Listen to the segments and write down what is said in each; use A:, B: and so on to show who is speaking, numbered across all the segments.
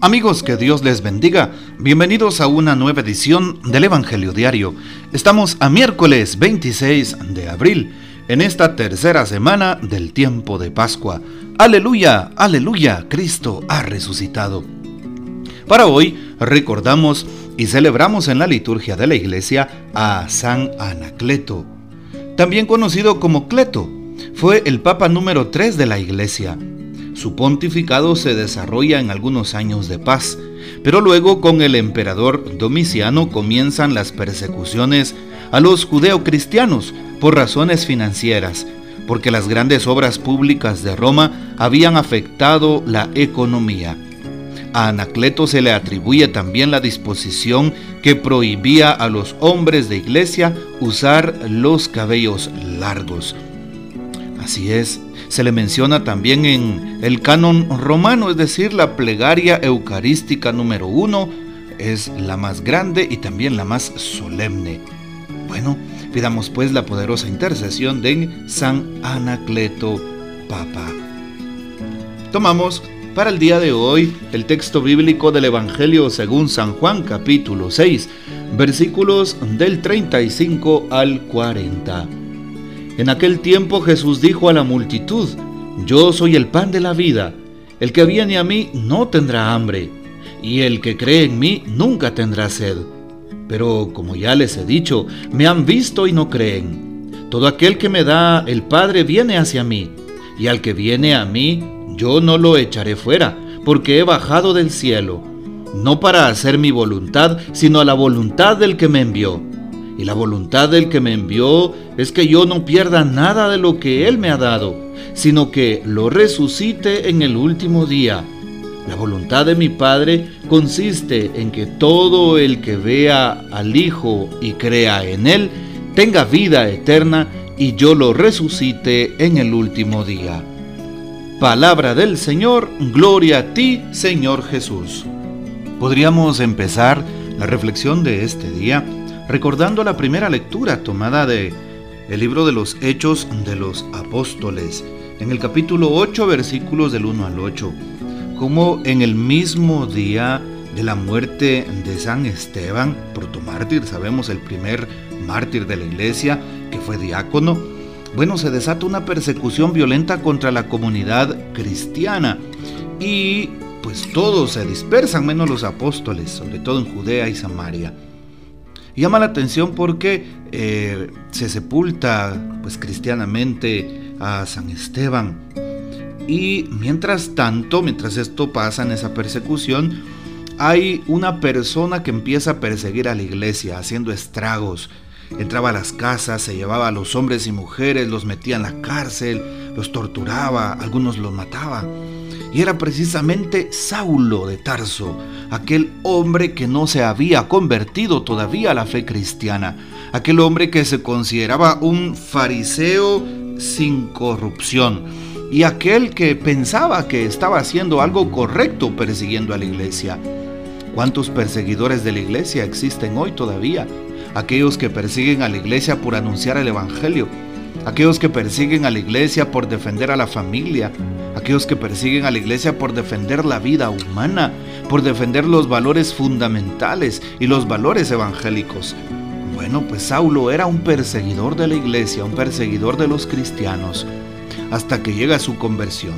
A: Amigos, que Dios les bendiga. Bienvenidos a una nueva edición del Evangelio Diario. Estamos a miércoles 26 de abril, en esta tercera semana del tiempo de Pascua. Aleluya, aleluya, Cristo ha resucitado. Para hoy recordamos y celebramos en la liturgia de la iglesia a San Anacleto, también conocido como Cleto. Fue el papa número 3 de la iglesia su pontificado se desarrolla en algunos años de paz, pero luego con el emperador Domiciano comienzan las persecuciones a los judeocristianos por razones financieras, porque las grandes obras públicas de Roma habían afectado la economía. A Anacleto se le atribuye también la disposición que prohibía a los hombres de iglesia usar los cabellos largos. Así es, se le menciona también en el canon romano, es decir, la plegaria eucarística número uno es la más grande y también la más solemne. Bueno, pidamos pues la poderosa intercesión de San Anacleto Papa. Tomamos para el día de hoy el texto bíblico del Evangelio según San Juan capítulo 6, versículos del 35 al 40. En aquel tiempo Jesús dijo a la multitud, Yo soy el pan de la vida, el que viene a mí no tendrá hambre, y el que cree en mí nunca tendrá sed. Pero como ya les he dicho, me han visto y no creen. Todo aquel que me da el Padre viene hacia mí, y al que viene a mí yo no lo echaré fuera, porque he bajado del cielo, no para hacer mi voluntad, sino la voluntad del que me envió. Y la voluntad del que me envió es que yo no pierda nada de lo que Él me ha dado, sino que lo resucite en el último día. La voluntad de mi Padre consiste en que todo el que vea al Hijo y crea en Él tenga vida eterna y yo lo resucite en el último día. Palabra del Señor, gloria a ti, Señor Jesús. Podríamos empezar la reflexión de este día recordando la primera lectura tomada de el libro de los Hechos de los Apóstoles, en el capítulo 8, versículos del 1 al 8, como en el mismo día de la muerte de San Esteban, protomártir, sabemos el primer mártir de la iglesia, que fue diácono, bueno, se desata una persecución violenta contra la comunidad cristiana y pues todos se dispersan menos los apóstoles, sobre todo en Judea y Samaria llama la atención porque eh, se sepulta pues cristianamente a San Esteban. Y mientras tanto, mientras esto pasa en esa persecución, hay una persona que empieza a perseguir a la iglesia, haciendo estragos. Entraba a las casas, se llevaba a los hombres y mujeres, los metía en la cárcel, los torturaba, algunos los mataba. Y era precisamente Saulo de Tarso, aquel hombre que no se había convertido todavía a la fe cristiana, aquel hombre que se consideraba un fariseo sin corrupción y aquel que pensaba que estaba haciendo algo correcto persiguiendo a la iglesia. ¿Cuántos perseguidores de la iglesia existen hoy todavía? Aquellos que persiguen a la iglesia por anunciar el Evangelio, aquellos que persiguen a la iglesia por defender a la familia, aquellos que persiguen a la iglesia por defender la vida humana, por defender los valores fundamentales y los valores evangélicos. Bueno, pues Saulo era un perseguidor de la iglesia, un perseguidor de los cristianos, hasta que llega su conversión.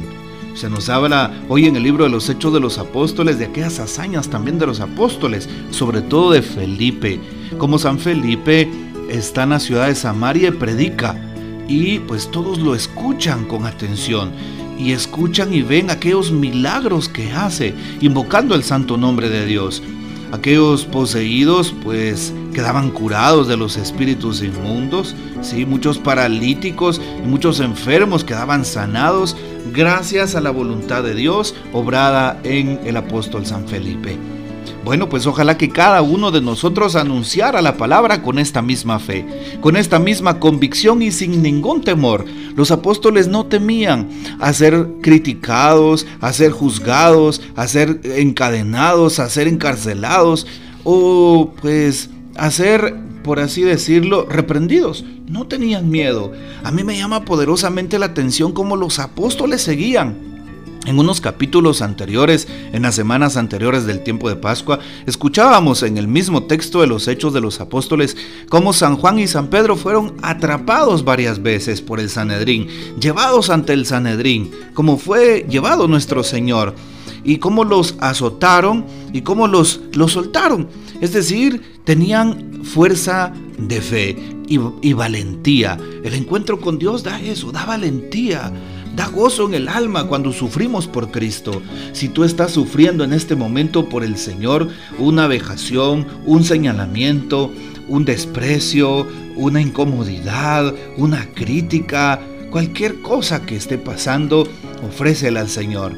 A: Se nos habla hoy en el libro de los Hechos de los Apóstoles de aquellas hazañas también de los apóstoles, sobre todo de Felipe. Como San Felipe está en la ciudad de Samaria y predica, y pues todos lo escuchan con atención y escuchan y ven aquellos milagros que hace, invocando el santo nombre de Dios. Aquellos poseídos pues quedaban curados de los espíritus inmundos, ¿sí? muchos paralíticos y muchos enfermos quedaban sanados gracias a la voluntad de Dios obrada en el apóstol San Felipe. Bueno, pues ojalá que cada uno de nosotros anunciara la palabra con esta misma fe, con esta misma convicción y sin ningún temor. Los apóstoles no temían a ser criticados, a ser juzgados, a ser encadenados, a ser encarcelados o pues a ser, por así decirlo, reprendidos. No tenían miedo. A mí me llama poderosamente la atención cómo los apóstoles seguían En unos capítulos anteriores, en las semanas anteriores del tiempo de Pascua, escuchábamos en el mismo texto de los Hechos de los Apóstoles cómo San Juan y San Pedro fueron atrapados varias veces por el Sanedrín, llevados ante el Sanedrín, como fue llevado nuestro Señor, y cómo los azotaron y cómo los, los soltaron. Es decir, tenían fuerza de fe y, y valentía. El encuentro con Dios da eso, da valentía Da gozo en el alma cuando sufrimos por Cristo. Si tú estás sufriendo en este momento por el Señor una vejación, un señalamiento, un desprecio, una incomodidad, una crítica, cualquier cosa que esté pasando, ofrécela al Señor,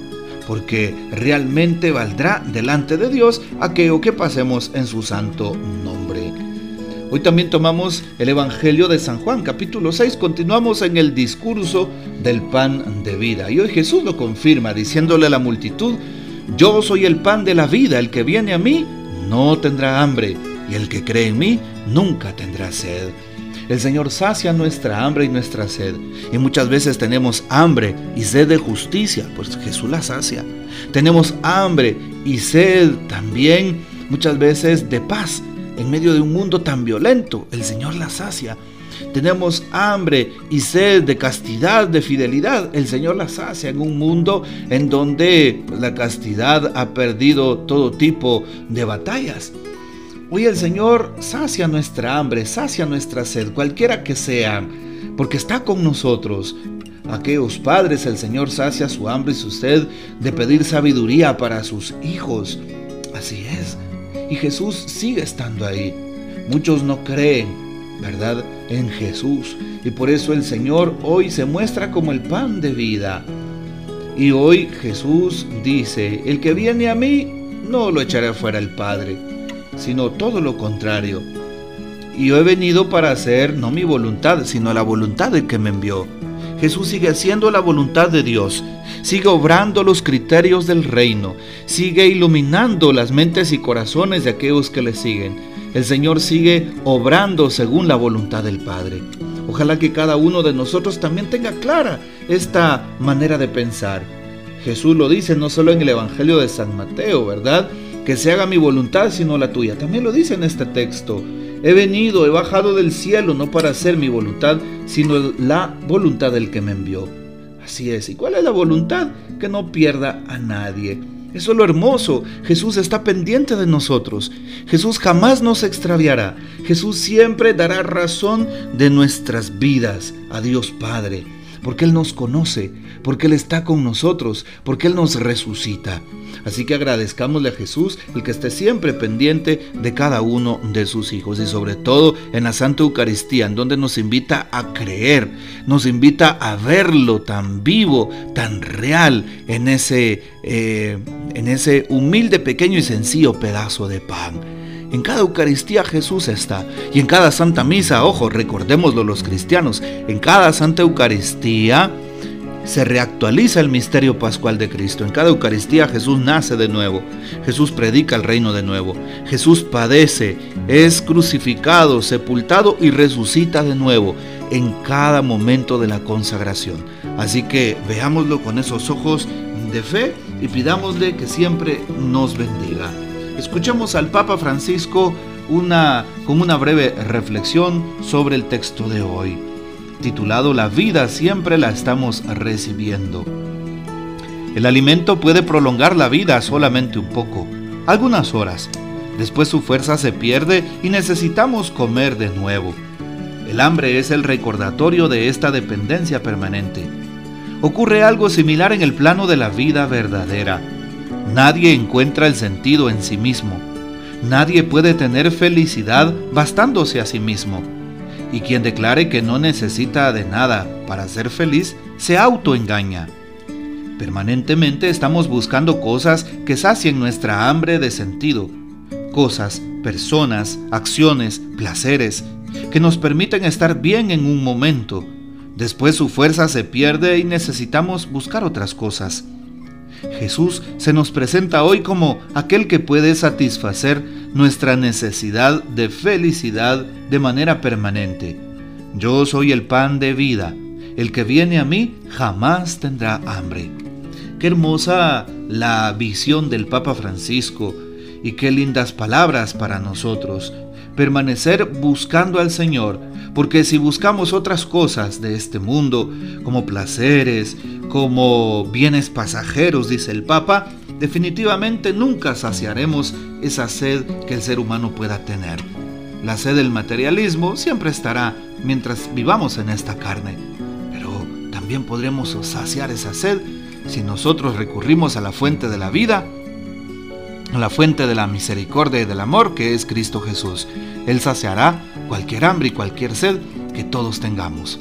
A: porque realmente valdrá delante de Dios aquello que pasemos en su santo nombre. Hoy también tomamos el Evangelio de San Juan, capítulo 6. Continuamos en el discurso del pan de vida. Y hoy Jesús lo confirma diciéndole a la multitud, yo soy el pan de la vida, el que viene a mí no tendrá hambre, y el que cree en mí nunca tendrá sed. El Señor sacia nuestra hambre y nuestra sed. Y muchas veces tenemos hambre y sed de justicia, pues Jesús la sacia. Tenemos hambre y sed también muchas veces de paz en medio de un mundo tan violento. El Señor la sacia. Tenemos hambre y sed de castidad, de fidelidad. El Señor la sacia en un mundo en donde la castidad ha perdido todo tipo de batallas. Hoy el Señor sacia nuestra hambre, sacia nuestra sed, cualquiera que sea, porque está con nosotros. Aquellos padres, el Señor sacia su hambre y su sed de pedir sabiduría para sus hijos. Así es. Y Jesús sigue estando ahí. Muchos no creen, ¿verdad?, en Jesús. Y por eso el Señor hoy se muestra como el pan de vida. Y hoy Jesús dice, el que viene a mí, no lo echaré fuera el Padre, sino todo lo contrario. Y yo he venido para hacer no mi voluntad, sino la voluntad del que me envió. Jesús sigue haciendo la voluntad de Dios, sigue obrando los criterios del reino, sigue iluminando las mentes y corazones de aquellos que le siguen. El Señor sigue obrando según la voluntad del Padre. Ojalá que cada uno de nosotros también tenga clara esta manera de pensar. Jesús lo dice no solo en el Evangelio de San Mateo, ¿verdad? Que se haga mi voluntad sino la tuya. También lo dice en este texto. He venido, he bajado del cielo no para hacer mi voluntad, sino la voluntad del que me envió. Así es. ¿Y cuál es la voluntad? Que no pierda a nadie. Eso es lo hermoso. Jesús está pendiente de nosotros. Jesús jamás nos extraviará. Jesús siempre dará razón de nuestras vidas a Dios Padre porque Él nos conoce, porque Él está con nosotros, porque Él nos resucita. Así que agradezcamosle a Jesús el que esté siempre pendiente de cada uno de sus hijos y sobre todo en la Santa Eucaristía, en donde nos invita a creer, nos invita a verlo tan vivo, tan real en ese, eh, en ese humilde, pequeño y sencillo pedazo de pan. En cada Eucaristía Jesús está. Y en cada Santa Misa, ojo, recordémoslo los cristianos, en cada Santa Eucaristía se reactualiza el misterio pascual de Cristo. En cada Eucaristía Jesús nace de nuevo. Jesús predica el reino de nuevo. Jesús padece, es crucificado, sepultado y resucita de nuevo en cada momento de la consagración. Así que veámoslo con esos ojos de fe y pidámosle que siempre nos bendiga. Escuchemos al Papa Francisco una, con una breve reflexión sobre el texto de hoy, titulado La vida siempre la estamos recibiendo. El alimento puede prolongar la vida solamente un poco, algunas horas. Después su fuerza se pierde y necesitamos comer de nuevo. El hambre es el recordatorio de esta dependencia permanente. Ocurre algo similar en el plano de la vida verdadera. Nadie encuentra el sentido en sí mismo. Nadie puede tener felicidad bastándose a sí mismo. Y quien declare que no necesita de nada para ser feliz, se autoengaña. Permanentemente estamos buscando cosas que sacien nuestra hambre de sentido. Cosas, personas, acciones, placeres, que nos permiten estar bien en un momento. Después su fuerza se pierde y necesitamos buscar otras cosas. Jesús se nos presenta hoy como aquel que puede satisfacer nuestra necesidad de felicidad de manera permanente. Yo soy el pan de vida. El que viene a mí jamás tendrá hambre. Qué hermosa la visión del Papa Francisco y qué lindas palabras para nosotros. Permanecer buscando al Señor, porque si buscamos otras cosas de este mundo, como placeres, como bienes pasajeros, dice el Papa, definitivamente nunca saciaremos esa sed que el ser humano pueda tener. La sed del materialismo siempre estará mientras vivamos en esta carne, pero también podremos saciar esa sed si nosotros recurrimos a la fuente de la vida, a la fuente de la misericordia y del amor que es Cristo Jesús. Él saciará cualquier hambre y cualquier sed que todos tengamos.